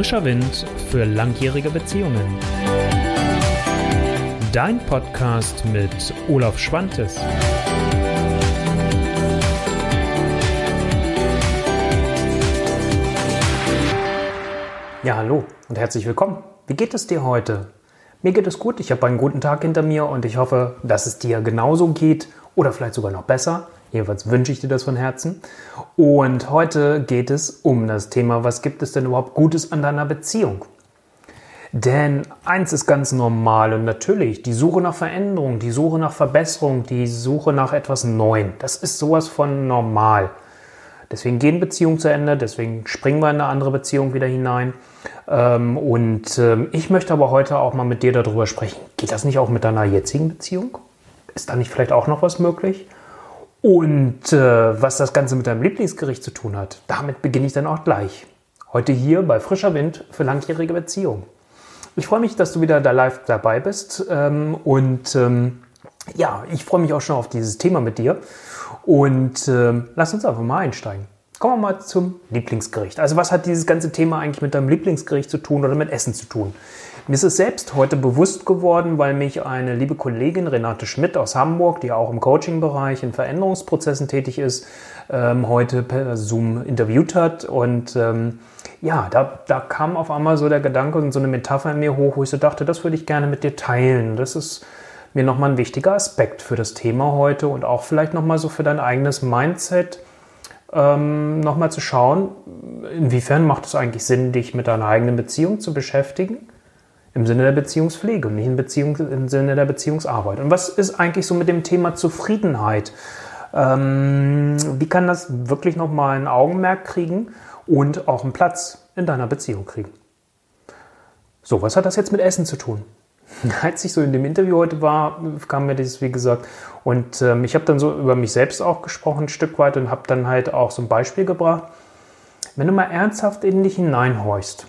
Frischer Wind für langjährige Beziehungen. Dein Podcast mit Olaf Schwantes. Ja, hallo und herzlich willkommen. Wie geht es dir heute? Mir geht es gut, ich habe einen guten Tag hinter mir und ich hoffe, dass es dir genauso geht oder vielleicht sogar noch besser. Jedenfalls wünsche ich dir das von Herzen. Und heute geht es um das Thema, was gibt es denn überhaupt Gutes an deiner Beziehung? Denn eins ist ganz normal und natürlich, die Suche nach Veränderung, die Suche nach Verbesserung, die Suche nach etwas Neuem, das ist sowas von normal. Deswegen gehen Beziehungen zu Ende, deswegen springen wir in eine andere Beziehung wieder hinein. Ähm, und ähm, ich möchte aber heute auch mal mit dir darüber sprechen. Geht das nicht auch mit deiner jetzigen Beziehung? Ist da nicht vielleicht auch noch was möglich? Und äh, was das Ganze mit deinem Lieblingsgericht zu tun hat, damit beginne ich dann auch gleich. Heute hier bei Frischer Wind für langjährige Beziehungen. Ich freue mich, dass du wieder da live dabei bist. Ähm, und ähm, ja, ich freue mich auch schon auf dieses Thema mit dir. Und ähm, lass uns einfach mal einsteigen. Kommen wir mal zum Lieblingsgericht. Also was hat dieses ganze Thema eigentlich mit deinem Lieblingsgericht zu tun oder mit Essen zu tun? Mir ist es selbst heute bewusst geworden, weil mich eine liebe Kollegin Renate Schmidt aus Hamburg, die auch im Coaching-Bereich in Veränderungsprozessen tätig ist, ähm, heute per Zoom interviewt hat. Und ähm, ja, da, da kam auf einmal so der Gedanke und so eine Metapher in mir hoch, wo ich so dachte, das würde ich gerne mit dir teilen. Das ist mir nochmal ein wichtiger Aspekt für das Thema heute und auch vielleicht nochmal so für dein eigenes Mindset ähm, nochmal zu schauen, inwiefern macht es eigentlich Sinn, dich mit deiner eigenen Beziehung zu beschäftigen, im Sinne der Beziehungspflege und nicht in Beziehung, im Sinne der Beziehungsarbeit. Und was ist eigentlich so mit dem Thema Zufriedenheit? Ähm, wie kann das wirklich nochmal ein Augenmerk kriegen und auch einen Platz in deiner Beziehung kriegen? So, was hat das jetzt mit Essen zu tun? als ich so in dem Interview heute war, kam mir das, wie gesagt, und ähm, ich habe dann so über mich selbst auch gesprochen, ein Stück weit, und habe dann halt auch so ein Beispiel gebracht. Wenn du mal ernsthaft in dich hineinhorchst,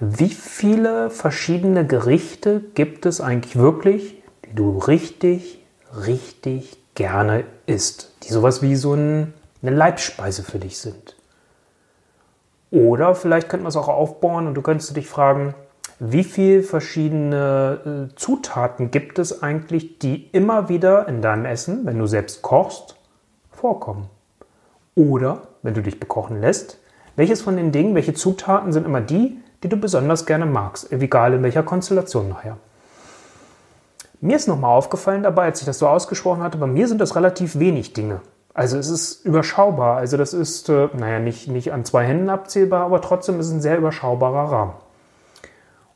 wie viele verschiedene Gerichte gibt es eigentlich wirklich, die du richtig, richtig gerne isst, die sowas wie so ein, eine Leibspeise für dich sind? Oder vielleicht könnte man es auch aufbauen und du könntest dich fragen, wie viele verschiedene äh, Zutaten gibt es eigentlich, die immer wieder in deinem Essen, wenn du selbst kochst, vorkommen? Oder, wenn du dich bekochen lässt, welches von den Dingen, welche Zutaten sind immer die, die du besonders gerne magst, egal in welcher Konstellation nachher? Mir ist nochmal aufgefallen dabei, als ich das so ausgesprochen hatte, bei mir sind das relativ wenig Dinge. Also es ist überschaubar. Also das ist, äh, naja, nicht, nicht an zwei Händen abzählbar, aber trotzdem ist es ein sehr überschaubarer Rahmen.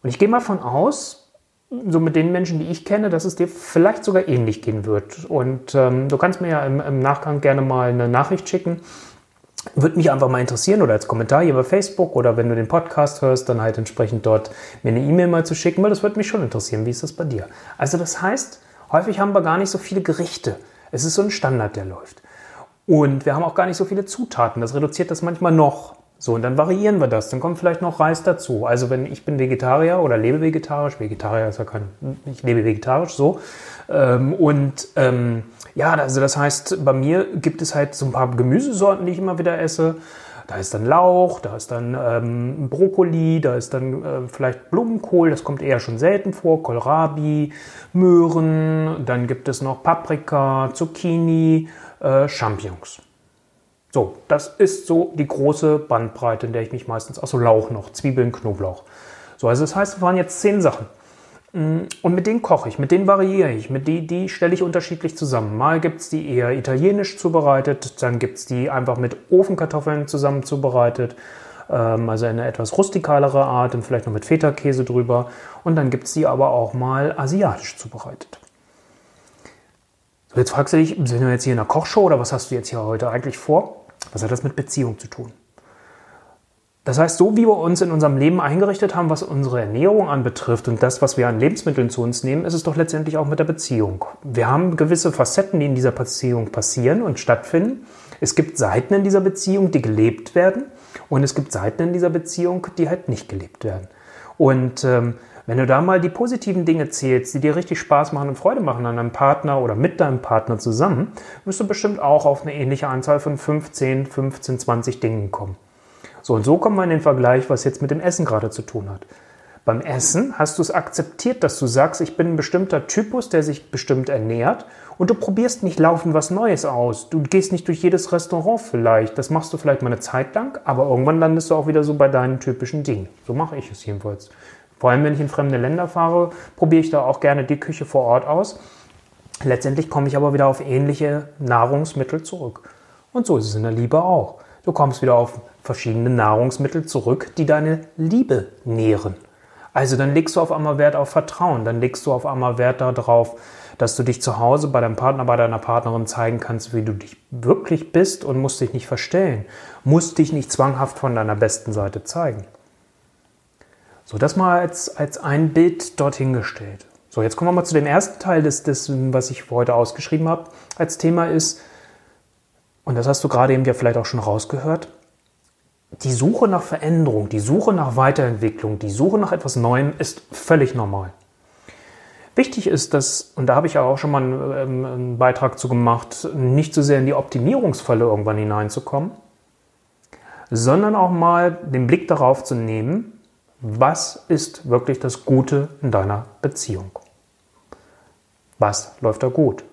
Und ich gehe mal von aus, so mit den Menschen, die ich kenne, dass es dir vielleicht sogar ähnlich gehen wird. Und ähm, du kannst mir ja im, im, Nachgang gerne mal eine Nachricht schicken. Würde mich einfach mal interessieren oder als Kommentar hier bei Facebook oder wenn du den Podcast hörst, dann halt entsprechend dort mir eine E-Mail mal zu schicken, weil das würde mich schon interessieren. Wie ist das bei dir? Also das heißt, häufig haben wir gar nicht so viele Gerichte. Es ist so ein Standard, der läuft. Und wir haben auch gar nicht so viele Zutaten. Das reduziert das manchmal noch. So, und dann variieren wir das. Dann kommt vielleicht noch Reis dazu. Also wenn ich bin Vegetarier oder lebe vegetarisch, Vegetarier ist ja kein, ich lebe vegetarisch so. Ähm, und ähm, ja, also das heißt, bei mir gibt es halt so ein paar Gemüsesorten, die ich immer wieder esse. Da ist dann Lauch, da ist dann ähm, Brokkoli, da ist dann äh, vielleicht Blumenkohl, das kommt eher schon selten vor, Kohlrabi, Möhren, dann gibt es noch Paprika, Zucchini, äh, Champignons. So, das ist so die große Bandbreite, in der ich mich meistens, also Lauch noch, Zwiebeln, Knoblauch. So, also das heißt, es waren jetzt zehn Sachen. Mm, und mit denen koche ich, mit denen variiere ich, mit die, die stelle ich unterschiedlich zusammen. Mal gibt es die eher italienisch zubereitet, dann gibt es die einfach mit Ofenkartoffeln zusammen zubereitet, ähm, also eine etwas rustikalere Art und vielleicht noch mit Feta-Käse drüber. Und dann gibt es die aber auch mal asiatisch zubereitet. So, jetzt fragst du dich, sind wir jetzt hier in einer Kochshow oder was hast du jetzt hier heute eigentlich vor? Was hat das mit Beziehung zu tun? Das heißt, so wie wir uns in unserem Leben eingerichtet haben, was unsere Ernährung anbetrifft und das, was wir an Lebensmitteln zu uns nehmen, ist es doch letztendlich auch mit der Beziehung. Wir haben gewisse Facetten, die in dieser Beziehung passieren und stattfinden. Es gibt Seiten in dieser Beziehung, die gelebt werden und es gibt Seiten in dieser Beziehung, die halt nicht gelebt werden. Und ähm, wenn du da mal die positiven Dinge zählst, die dir richtig Spaß machen und Freude machen an deinem Partner oder mit deinem Partner zusammen, wirst du bestimmt auch auf eine ähnliche Anzahl von 15, 15, 20 Dingen kommen. So und so kommen wir in den Vergleich, was jetzt mit dem Essen gerade zu tun hat. Beim Essen hast du es akzeptiert, dass du sagst, ich bin ein bestimmter Typus, der sich bestimmt ernährt und du probierst nicht laufend was Neues aus. Du gehst nicht durch jedes Restaurant vielleicht. Das machst du vielleicht mal eine Zeit lang, aber irgendwann landest du auch wieder so bei deinen typischen Dingen. So mache ich es jedenfalls. Vor allem, wenn ich in fremde Länder fahre, probiere ich da auch gerne die Küche vor Ort aus. Letztendlich komme ich aber wieder auf ähnliche Nahrungsmittel zurück. Und so ist es in der Liebe auch. Du kommst wieder auf verschiedene Nahrungsmittel zurück, die deine Liebe nähren. Also dann legst du auf einmal Wert auf Vertrauen, dann legst du auf einmal Wert darauf, dass du dich zu Hause bei deinem Partner, bei deiner Partnerin zeigen kannst, wie du dich wirklich bist und musst dich nicht verstellen, musst dich nicht zwanghaft von deiner besten Seite zeigen. So, das mal als, als ein Bild dorthin gestellt. So, jetzt kommen wir mal zu dem ersten Teil des, des, was ich heute ausgeschrieben habe, als Thema ist, und das hast du gerade eben ja vielleicht auch schon rausgehört, die Suche nach Veränderung, die Suche nach Weiterentwicklung, die Suche nach etwas Neuem ist völlig normal. Wichtig ist, dass, und da habe ich ja auch schon mal einen, ähm, einen Beitrag zu gemacht, nicht so sehr in die Optimierungsfalle irgendwann hineinzukommen, sondern auch mal den Blick darauf zu nehmen, was ist wirklich das Gute in deiner Beziehung? Was läuft da gut?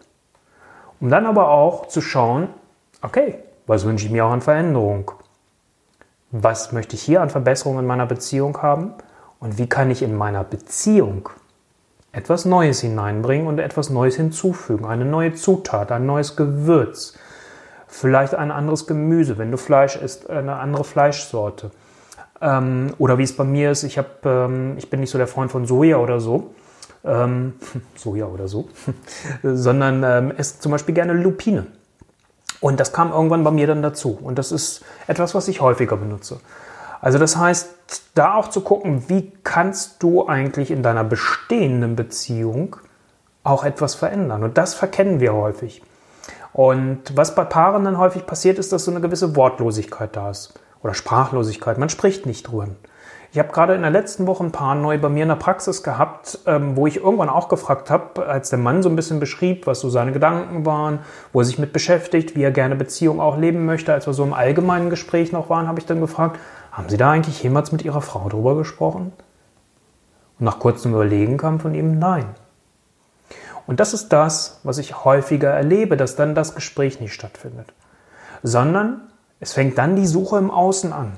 Um dann aber auch zu schauen, okay, was wünsche ich mir auch an Veränderung? was möchte ich hier an Verbesserungen in meiner Beziehung haben und wie kann ich in meiner Beziehung etwas Neues hineinbringen und etwas Neues hinzufügen, eine neue Zutat, ein neues Gewürz, vielleicht ein anderes Gemüse, wenn du Fleisch isst, eine andere Fleischsorte. Ähm, oder wie es bei mir ist, ich, hab, ähm, ich bin nicht so der Freund von Soja oder so, ähm, Soja oder so, sondern ähm, esse zum Beispiel gerne Lupine. Und das kam irgendwann bei mir dann dazu. Und das ist etwas, was ich häufiger benutze. Also das heißt, da auch zu gucken, wie kannst du eigentlich in deiner bestehenden Beziehung auch etwas verändern. Und das verkennen wir häufig. Und was bei Paaren dann häufig passiert, ist, dass so eine gewisse Wortlosigkeit da ist. Oder Sprachlosigkeit. Man spricht nicht drüber. Ich habe gerade in der letzten Woche ein paar neu bei mir in der Praxis gehabt, ähm, wo ich irgendwann auch gefragt habe, als der Mann so ein bisschen beschrieb, was so seine Gedanken waren, wo er sich mit beschäftigt, wie er gerne Beziehung auch leben möchte. Als wir so im allgemeinen Gespräch noch waren, habe ich dann gefragt, haben Sie da eigentlich jemals mit Ihrer Frau drüber gesprochen? Und nach kurzem Überlegen kam von ihm Nein. Und das ist das, was ich häufiger erlebe, dass dann das Gespräch nicht stattfindet. Sondern es fängt dann die Suche im Außen an.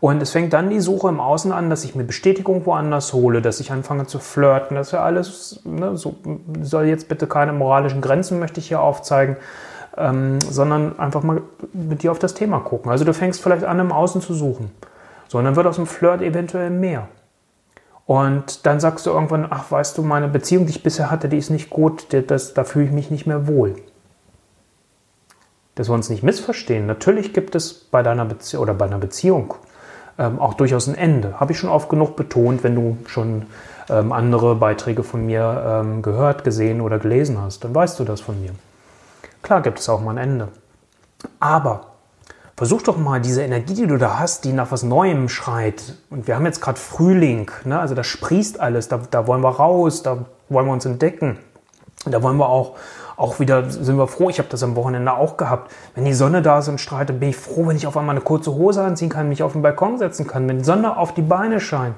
Und es fängt dann die Suche im Außen an, dass ich mir Bestätigung woanders hole, dass ich anfange zu flirten. Das ist ja alles, ne, so, soll jetzt bitte keine moralischen Grenzen, möchte ich hier aufzeigen, ähm, sondern einfach mal mit dir auf das Thema gucken. Also du fängst vielleicht an, im Außen zu suchen. So, und dann wird aus dem Flirt eventuell mehr. Und dann sagst du irgendwann, ach, weißt du, meine Beziehung, die ich bisher hatte, die ist nicht gut, das, da fühle ich mich nicht mehr wohl. Dass wir uns nicht missverstehen. Natürlich gibt es bei deiner Beziehung oder bei einer Beziehung ähm, auch durchaus ein Ende. Habe ich schon oft genug betont, wenn du schon ähm, andere Beiträge von mir ähm, gehört, gesehen oder gelesen hast, dann weißt du das von mir. Klar gibt es auch mal ein Ende. Aber versuch doch mal diese Energie, die du da hast, die nach was Neuem schreit. Und wir haben jetzt gerade Frühling, ne? also da sprießt alles, da, da wollen wir raus, da wollen wir uns entdecken. Da wollen wir auch auch wieder sind wir froh, ich habe das am Wochenende auch gehabt. Wenn die Sonne da ist und strahlt, dann bin ich froh, wenn ich auf einmal eine kurze Hose anziehen kann, mich auf den Balkon setzen kann, wenn die Sonne auf die Beine scheint.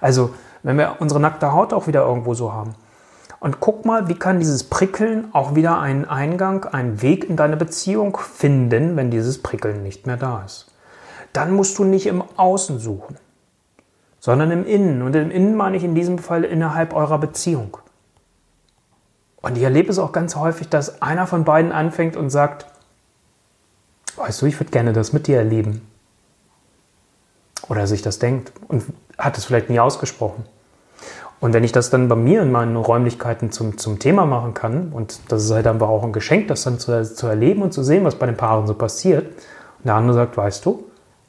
Also, wenn wir unsere nackte Haut auch wieder irgendwo so haben. Und guck mal, wie kann dieses Prickeln auch wieder einen Eingang, einen Weg in deine Beziehung finden, wenn dieses Prickeln nicht mehr da ist. Dann musst du nicht im Außen suchen, sondern im Innen. Und im Innen meine ich in diesem Fall innerhalb eurer Beziehung. Und ich erlebe es auch ganz häufig, dass einer von beiden anfängt und sagt, weißt du, ich würde gerne das mit dir erleben. Oder sich das denkt und hat es vielleicht nie ausgesprochen. Und wenn ich das dann bei mir in meinen Räumlichkeiten zum, zum Thema machen kann, und das ist halt einfach auch ein Geschenk, das dann zu, zu erleben und zu sehen, was bei den Paaren so passiert, und der andere sagt, weißt du,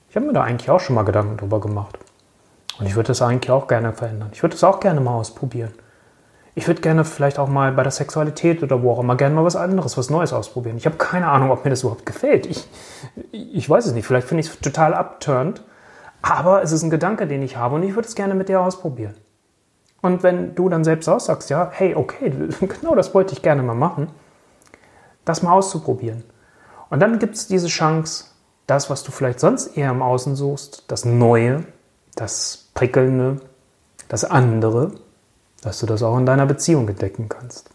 ich habe mir da eigentlich auch schon mal Gedanken drüber gemacht. Und ich würde das eigentlich auch gerne verändern. Ich würde das auch gerne mal ausprobieren ich würde gerne vielleicht auch mal bei der Sexualität oder wo auch immer gerne mal was anderes, was Neues ausprobieren. Ich habe keine Ahnung, ob mir das überhaupt gefällt. Ich, ich weiß es nicht. Vielleicht finde ich es total abturnt. Aber es ist ein Gedanke, den ich habe und ich würde es gerne mit dir ausprobieren. Und wenn du dann selbst auch sagst, ja, hey, okay, genau das wollte ich gerne mal machen, das mal auszuprobieren. Und dann gibt es diese Chance, das, was du vielleicht sonst eher im Außen suchst, das Neue, das Prickelnde, das andere, dass du das auch in deiner Beziehung entdecken kannst.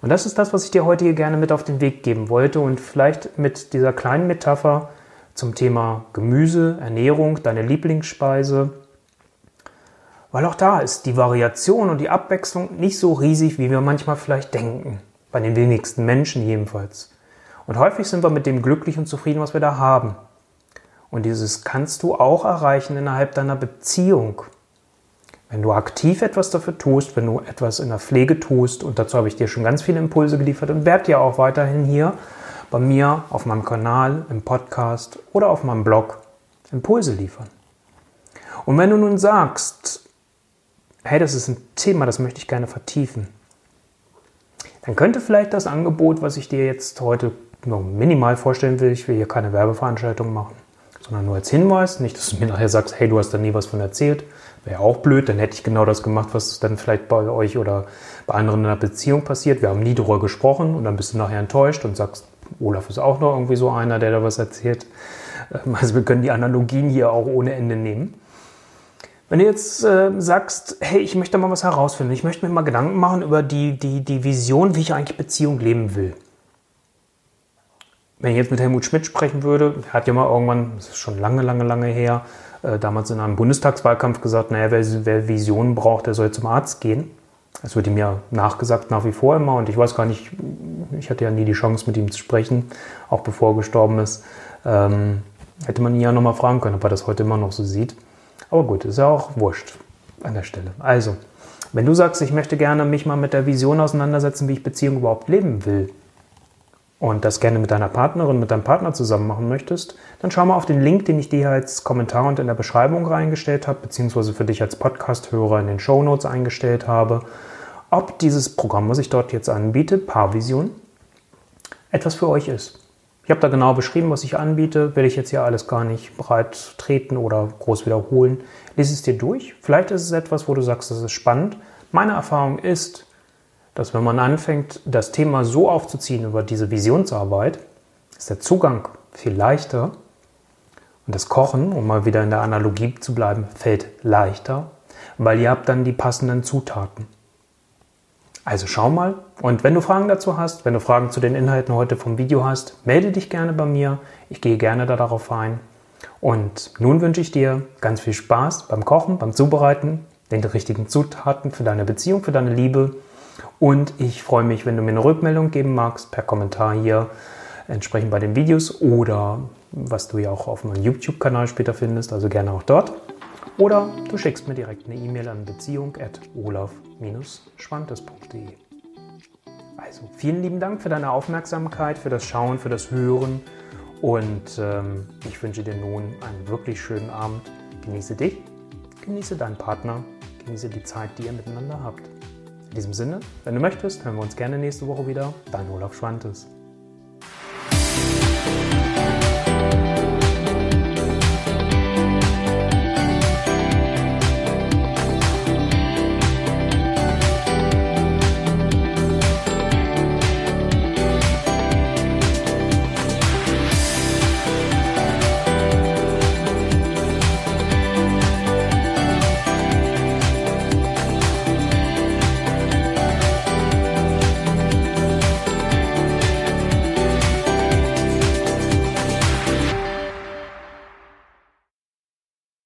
Und das ist das, was ich dir heute hier gerne mit auf den Weg geben wollte und vielleicht mit dieser kleinen Metapher zum Thema Gemüse, Ernährung, deine Lieblingsspeise. Weil auch da ist die Variation und die Abwechslung nicht so riesig, wie wir manchmal vielleicht denken. Bei den wenigsten Menschen jedenfalls. Und häufig sind wir mit dem glücklich und zufrieden, was wir da haben. Und dieses kannst du auch erreichen innerhalb deiner Beziehung. Wenn du aktiv etwas dafür tust, wenn du etwas in der Pflege tust, und dazu habe ich dir schon ganz viele Impulse geliefert und werde dir auch weiterhin hier bei mir auf meinem Kanal, im Podcast oder auf meinem Blog Impulse liefern. Und wenn du nun sagst, hey, das ist ein Thema, das möchte ich gerne vertiefen, dann könnte vielleicht das Angebot, was ich dir jetzt heute nur minimal vorstellen will, ich will hier keine Werbeveranstaltung machen, sondern nur als Hinweis, nicht, dass du mir nachher sagst, hey, du hast da nie was von erzählt, Wäre auch blöd, dann hätte ich genau das gemacht, was dann vielleicht bei euch oder bei anderen in einer Beziehung passiert. Wir haben nie darüber gesprochen und dann bist du nachher enttäuscht und sagst, Olaf ist auch noch irgendwie so einer, der da was erzählt. Ähm, also wir können die Analogien hier auch ohne Ende nehmen. Wenn du jetzt äh, sagst, hey, ich möchte mal was herausfinden, ich möchte mir mal Gedanken machen über die, die, die Vision, wie ich eigentlich Beziehung leben will. Wenn ich jetzt mit Helmut Schmidt sprechen würde, er hat ja mal irgendwann, das ist schon lange, lange, lange her, äh, damals in einem Bundestagswahlkampf gesagt, naja, wer, wer Visionen braucht, der soll zum Arzt gehen. Das wird ihm ja nachgesagt nach wie vor immer und ich weiß gar nicht, ich hatte ja nie die Chance mit ihm zu sprechen, auch bevor er gestorben ist. Ähm, hätte man ihn ja nochmal fragen können, ob er das heute immer noch so sieht. Aber gut, ist ja auch wurscht an der Stelle. Also, wenn du sagst, ich möchte gerne mich mal mit der Vision auseinandersetzen, wie ich Beziehung überhaupt leben will, und das gerne mit deiner Partnerin, mit deinem Partner zusammen machen möchtest, dann schau mal auf den Link, den ich dir als Kommentar und in der Beschreibung reingestellt habe, beziehungsweise für dich als Podcast-Hörer in den Show Notes eingestellt habe, ob dieses Programm, was ich dort jetzt anbiete, Paarvision, etwas für euch ist. Ich habe da genau beschrieben, was ich anbiete, will ich jetzt hier alles gar nicht breit treten oder groß wiederholen. Lies es dir durch. Vielleicht ist es etwas, wo du sagst, das ist spannend. Meine Erfahrung ist, dass wenn man anfängt, das Thema so aufzuziehen über diese Visionsarbeit, ist der Zugang viel leichter und das Kochen, um mal wieder in der Analogie zu bleiben, fällt leichter, weil ihr habt dann die passenden Zutaten. Also schau mal und wenn du Fragen dazu hast, wenn du Fragen zu den Inhalten heute vom Video hast, melde dich gerne bei mir. Ich gehe gerne darauf ein. Und nun wünsche ich dir ganz viel Spaß beim Kochen, beim Zubereiten, den richtigen Zutaten für deine Beziehung, für deine Liebe und ich freue mich, wenn du mir eine Rückmeldung geben magst, per Kommentar hier, entsprechend bei den Videos oder was du ja auch auf meinem YouTube-Kanal später findest, also gerne auch dort. Oder du schickst mir direkt eine E-Mail an beziehung.olaf-schwantes.de. Also vielen lieben Dank für deine Aufmerksamkeit, für das Schauen, für das Hören und ähm, ich wünsche dir nun einen wirklich schönen Abend. Genieße dich, genieße deinen Partner, genieße die Zeit, die ihr miteinander habt. In diesem Sinne, wenn du möchtest, hören wir uns gerne nächste Woche wieder. Dein Olaf Schwantes.